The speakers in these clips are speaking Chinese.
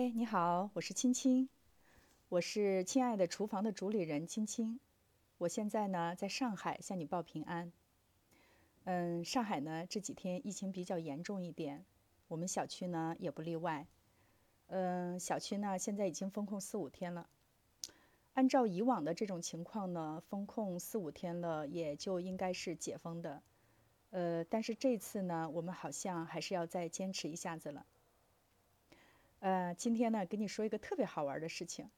嗨，你好，我是青青，我是亲爱的厨房的主理人青青。我现在呢在上海向你报平安。嗯，上海呢这几天疫情比较严重一点，我们小区呢也不例外。嗯，小区呢现在已经封控四五天了。按照以往的这种情况呢，封控四五天了也就应该是解封的。呃，但是这次呢，我们好像还是要再坚持一下子了。呃，今天呢，跟你说一个特别好玩的事情。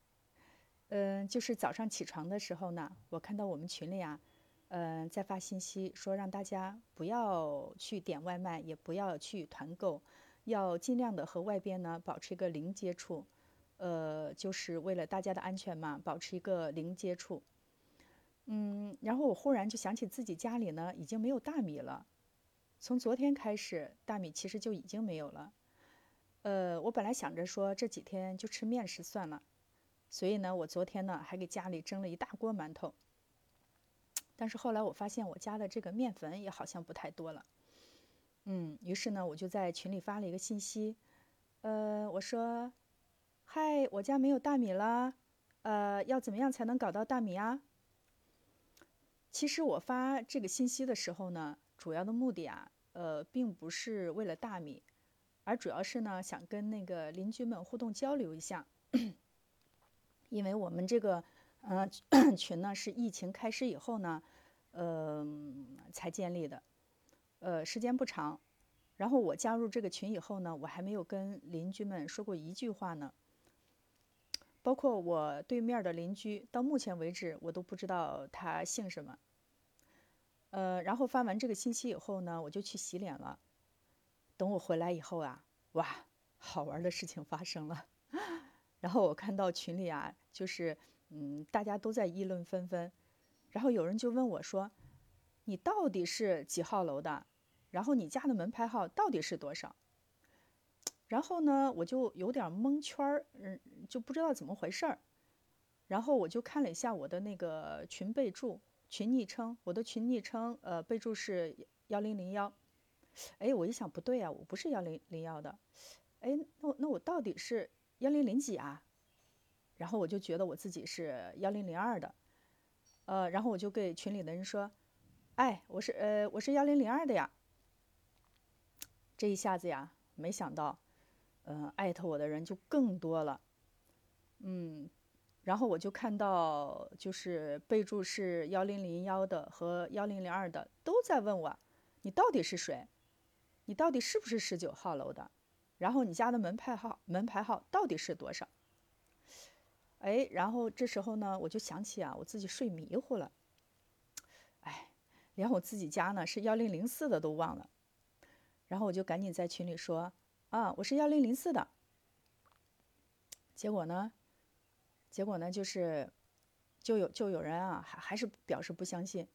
嗯，就是早上起床的时候呢，我看到我们群里啊，嗯，在发信息说让大家不要去点外卖，也不要去团购，要尽量的和外边呢保持一个零接触。呃，就是为了大家的安全嘛，保持一个零接触。嗯，然后我忽然就想起自己家里呢已经没有大米了，从昨天开始，大米其实就已经没有了。呃，我本来想着说这几天就吃面食算了。所以呢，我昨天呢还给家里蒸了一大锅馒头。但是后来我发现我家的这个面粉也好像不太多了。嗯，于是呢我就在群里发了一个信息，呃，我说：“嗨，我家没有大米了，呃，要怎么样才能搞到大米啊？”其实我发这个信息的时候呢，主要的目的啊，呃，并不是为了大米，而主要是呢想跟那个邻居们互动交流一下。因为我们这个，呃，群呢是疫情开始以后呢，呃，才建立的，呃，时间不长。然后我加入这个群以后呢，我还没有跟邻居们说过一句话呢。包括我对面的邻居，到目前为止我都不知道他姓什么。呃，然后发完这个信息以后呢，我就去洗脸了。等我回来以后啊，哇，好玩的事情发生了。然后我看到群里啊，就是嗯，大家都在议论纷纷。然后有人就问我说：“你到底是几号楼的？然后你家的门牌号到底是多少？”然后呢，我就有点蒙圈儿，嗯，就不知道怎么回事儿。然后我就看了一下我的那个群备注、群昵称，我的群昵称呃备注是幺零零幺。哎，我一想不对啊，我不是幺零零幺的。哎，那我那我到底是？幺零零几啊？然后我就觉得我自己是幺零零二的，呃，然后我就给群里的人说：“哎，我是呃，我是幺零零二的呀。”这一下子呀，没想到，嗯，艾特我的人就更多了，嗯，然后我就看到就是备注是幺零零幺的和幺零零二的都在问我：“你到底是谁？你到底是不是十九号楼的？”然后你家的门牌号门牌号到底是多少？哎，然后这时候呢，我就想起啊，我自己睡迷糊了，哎，连我自己家呢是幺零零四的都忘了。然后我就赶紧在群里说啊，我是幺零零四的。结果呢，结果呢就是就有就有人啊，还还是表示不相信。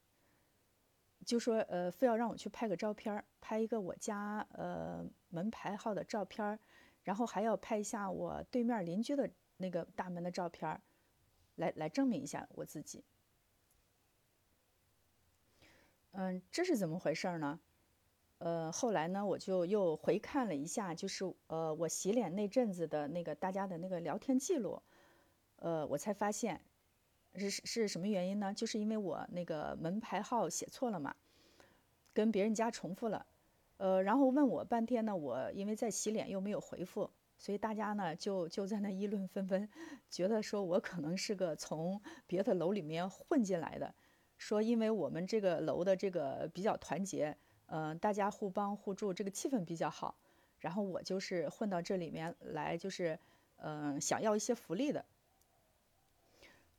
就说呃，非要让我去拍个照片拍一个我家呃门牌号的照片然后还要拍一下我对面邻居的那个大门的照片来来证明一下我自己。嗯，这是怎么回事呢？呃，后来呢，我就又回看了一下，就是呃我洗脸那阵子的那个大家的那个聊天记录，呃，我才发现。是是什么原因呢？就是因为我那个门牌号写错了嘛，跟别人家重复了，呃，然后问我半天呢，我因为在洗脸又没有回复，所以大家呢就就在那议论纷纷，觉得说我可能是个从别的楼里面混进来的，说因为我们这个楼的这个比较团结，嗯，大家互帮互助，这个气氛比较好，然后我就是混到这里面来，就是嗯想要一些福利的。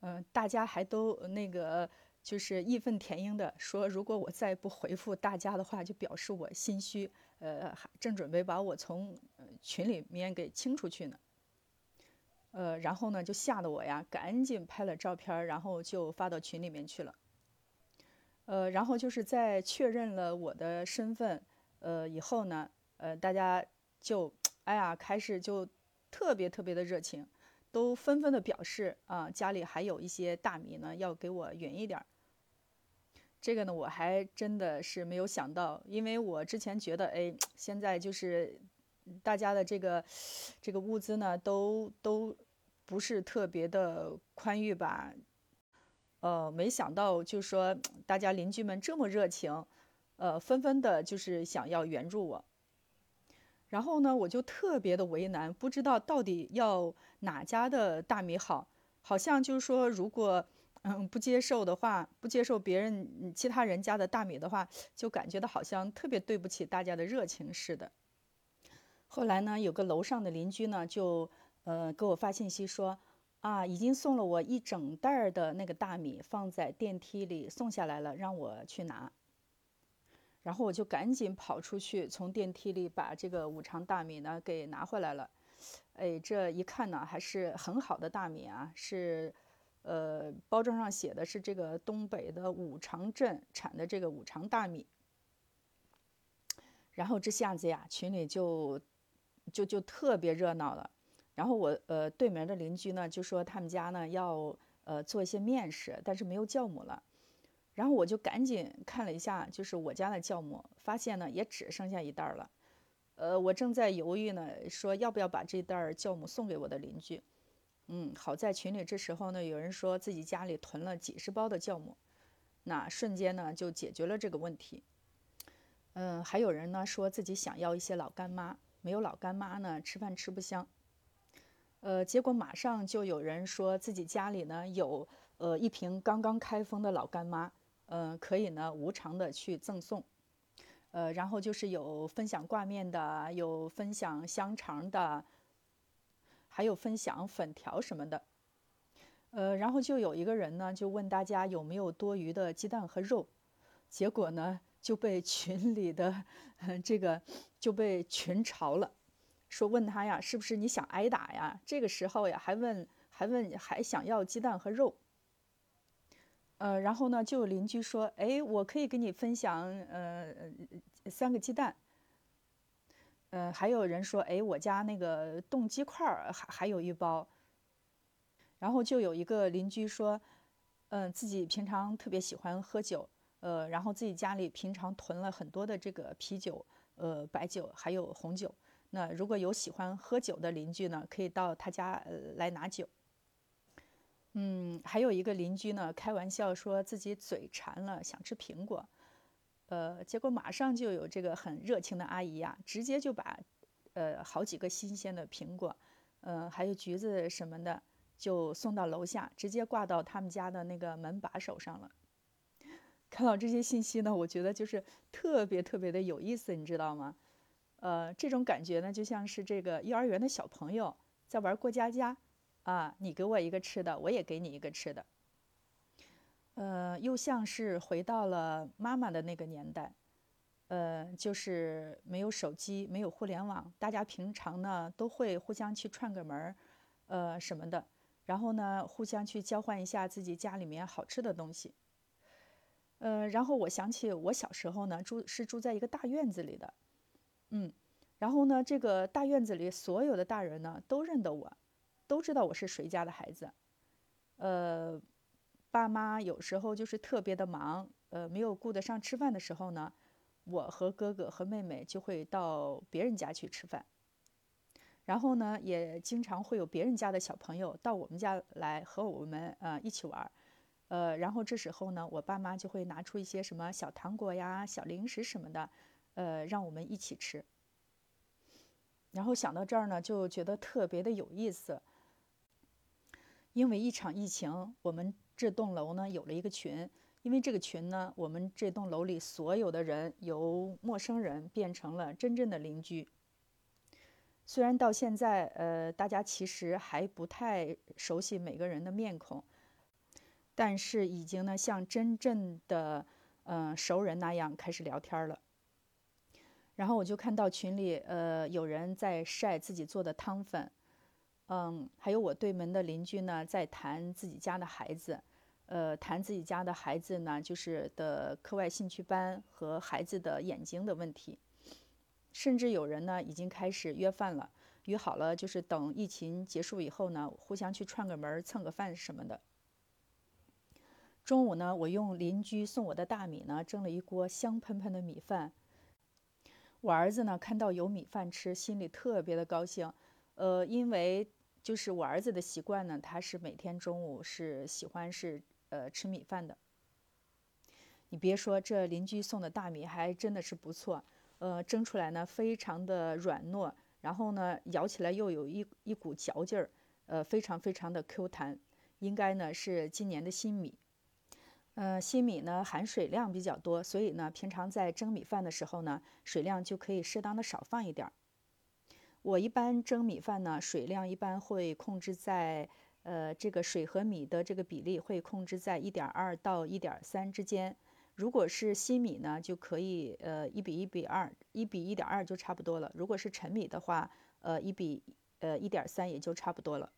嗯，大家还都那个就是义愤填膺的说，如果我再不回复大家的话，就表示我心虚，呃，正准备把我从群里面给清出去呢。呃，然后呢，就吓得我呀，赶紧拍了照片，然后就发到群里面去了。呃，然后就是在确认了我的身份，呃，以后呢，呃，大家就哎呀，开始就特别特别的热情。都纷纷的表示啊，家里还有一些大米呢，要给我匀一点儿。这个呢，我还真的是没有想到，因为我之前觉得，哎，现在就是大家的这个这个物资呢，都都不是特别的宽裕吧。呃，没想到就是说大家邻居们这么热情，呃，纷纷的就是想要援助我。然后呢，我就特别的为难，不知道到底要哪家的大米好。好像就是说，如果嗯不接受的话，不接受别人其他人家的大米的话，就感觉到好像特别对不起大家的热情似的。后来呢，有个楼上的邻居呢，就呃给我发信息说，啊，已经送了我一整袋儿的那个大米，放在电梯里送下来了，让我去拿。然后我就赶紧跑出去，从电梯里把这个五常大米呢给拿回来了。哎，这一看呢，还是很好的大米啊，是，呃，包装上写的是这个东北的五常镇产的这个五常大米。然后这下子呀，群里就就就特别热闹了。然后我呃对门的邻居呢就说他们家呢要呃做一些面食，但是没有酵母了。然后我就赶紧看了一下，就是我家的酵母，发现呢也只剩下一袋了。呃，我正在犹豫呢，说要不要把这袋酵母送给我的邻居。嗯，好在群里这时候呢，有人说自己家里囤了几十包的酵母，那瞬间呢就解决了这个问题。嗯，还有人呢说自己想要一些老干妈，没有老干妈呢吃饭吃不香。呃，结果马上就有人说自己家里呢有呃一瓶刚刚开封的老干妈。嗯，可以呢，无偿的去赠送，呃，然后就是有分享挂面的，有分享香肠的，还有分享粉条什么的，呃，然后就有一个人呢，就问大家有没有多余的鸡蛋和肉，结果呢就被群里的这个就被群嘲了，说问他呀，是不是你想挨打呀？这个时候呀，还问还问还想要鸡蛋和肉。呃，然后呢，就有邻居说：“哎，我可以跟你分享，呃，三个鸡蛋。”呃，还有人说：“哎，我家那个冻鸡块儿还还有一包。”然后就有一个邻居说：“嗯，自己平常特别喜欢喝酒，呃，然后自己家里平常囤了很多的这个啤酒、呃白酒还有红酒。那如果有喜欢喝酒的邻居呢，可以到他家呃来拿酒。”嗯，还有一个邻居呢，开玩笑说自己嘴馋了，想吃苹果，呃，结果马上就有这个很热情的阿姨呀，直接就把，呃，好几个新鲜的苹果，呃，还有橘子什么的，就送到楼下，直接挂到他们家的那个门把手上了。看到这些信息呢，我觉得就是特别特别的有意思，你知道吗？呃，这种感觉呢，就像是这个幼儿园的小朋友在玩过家家。啊，你给我一个吃的，我也给你一个吃的。呃，又像是回到了妈妈的那个年代，呃，就是没有手机，没有互联网，大家平常呢都会互相去串个门，呃什么的，然后呢互相去交换一下自己家里面好吃的东西。呃，然后我想起我小时候呢住是住在一个大院子里的，嗯，然后呢这个大院子里所有的大人呢都认得我。都知道我是谁家的孩子，呃，爸妈有时候就是特别的忙，呃，没有顾得上吃饭的时候呢，我和哥哥和妹妹就会到别人家去吃饭，然后呢，也经常会有别人家的小朋友到我们家来和我们呃一起玩，呃，然后这时候呢，我爸妈就会拿出一些什么小糖果呀、小零食什么的，呃，让我们一起吃。然后想到这儿呢，就觉得特别的有意思。因为一场疫情，我们这栋楼呢有了一个群。因为这个群呢，我们这栋楼里所有的人由陌生人变成了真正的邻居。虽然到现在，呃，大家其实还不太熟悉每个人的面孔，但是已经呢像真正的嗯熟人那样开始聊天了。然后我就看到群里，呃，有人在晒自己做的汤粉。嗯，还有我对门的邻居呢，在谈自己家的孩子，呃，谈自己家的孩子呢，就是的课外兴趣班和孩子的眼睛的问题，甚至有人呢已经开始约饭了，约好了就是等疫情结束以后呢，互相去串个门、蹭个饭什么的。中午呢，我用邻居送我的大米呢，蒸了一锅香喷喷的米饭。我儿子呢看到有米饭吃，心里特别的高兴。呃，因为就是我儿子的习惯呢，他是每天中午是喜欢是呃吃米饭的。你别说，这邻居送的大米还真的是不错，呃，蒸出来呢非常的软糯，然后呢咬起来又有一一股嚼劲儿，呃，非常非常的 Q 弹，应该呢是今年的新米。呃，新米呢含水量比较多，所以呢平常在蒸米饭的时候呢，水量就可以适当的少放一点儿。我一般蒸米饭呢，水量一般会控制在，呃，这个水和米的这个比例会控制在一点二到一点三之间。如果是新米呢，就可以呃一比一比二，一比一点二就差不多了。如果是陈米的话，呃一比呃一点三也就差不多了。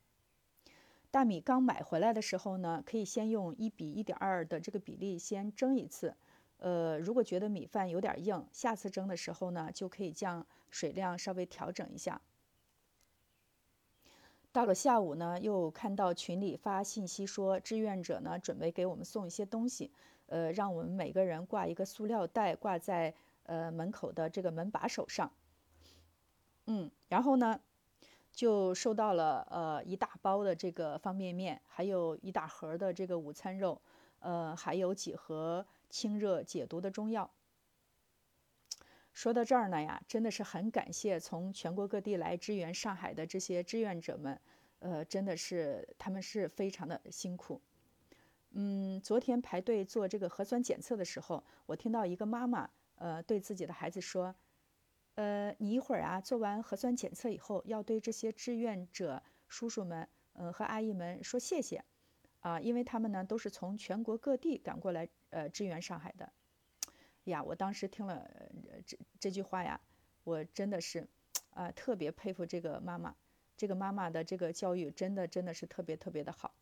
大米刚买回来的时候呢，可以先用一比一点二的这个比例先蒸一次。呃，如果觉得米饭有点硬，下次蒸的时候呢，就可以将水量稍微调整一下。到了下午呢，又看到群里发信息说，志愿者呢准备给我们送一些东西，呃，让我们每个人挂一个塑料袋，挂在呃门口的这个门把手上。嗯，然后呢，就收到了呃一大包的这个方便面，还有一大盒的这个午餐肉，呃，还有几盒。清热解毒的中药。说到这儿呢呀，真的是很感谢从全国各地来支援上海的这些志愿者们，呃，真的是他们是非常的辛苦。嗯，昨天排队做这个核酸检测的时候，我听到一个妈妈，呃，对自己的孩子说：“呃，你一会儿啊做完核酸检测以后，要对这些志愿者叔叔们，呃和阿姨们说谢谢。”啊，因为他们呢都是从全国各地赶过来，呃，支援上海的。呀，我当时听了这这句话呀，我真的是，啊，特别佩服这个妈妈，这个妈妈的这个教育真的真的是特别特别的好。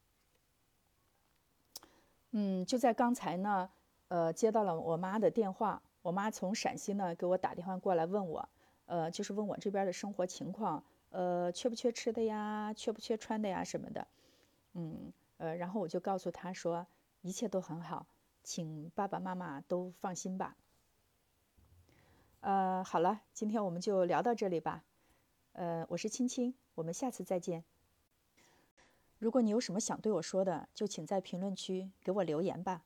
嗯，就在刚才呢，呃，接到了我妈的电话，我妈从陕西呢给我打电话过来问我，呃，就是问我这边的生活情况，呃，缺不缺吃的呀，缺不缺穿的呀什么的，嗯。呃，然后我就告诉他说，一切都很好，请爸爸妈妈都放心吧。呃，好了，今天我们就聊到这里吧。呃，我是青青，我们下次再见。如果你有什么想对我说的，就请在评论区给我留言吧。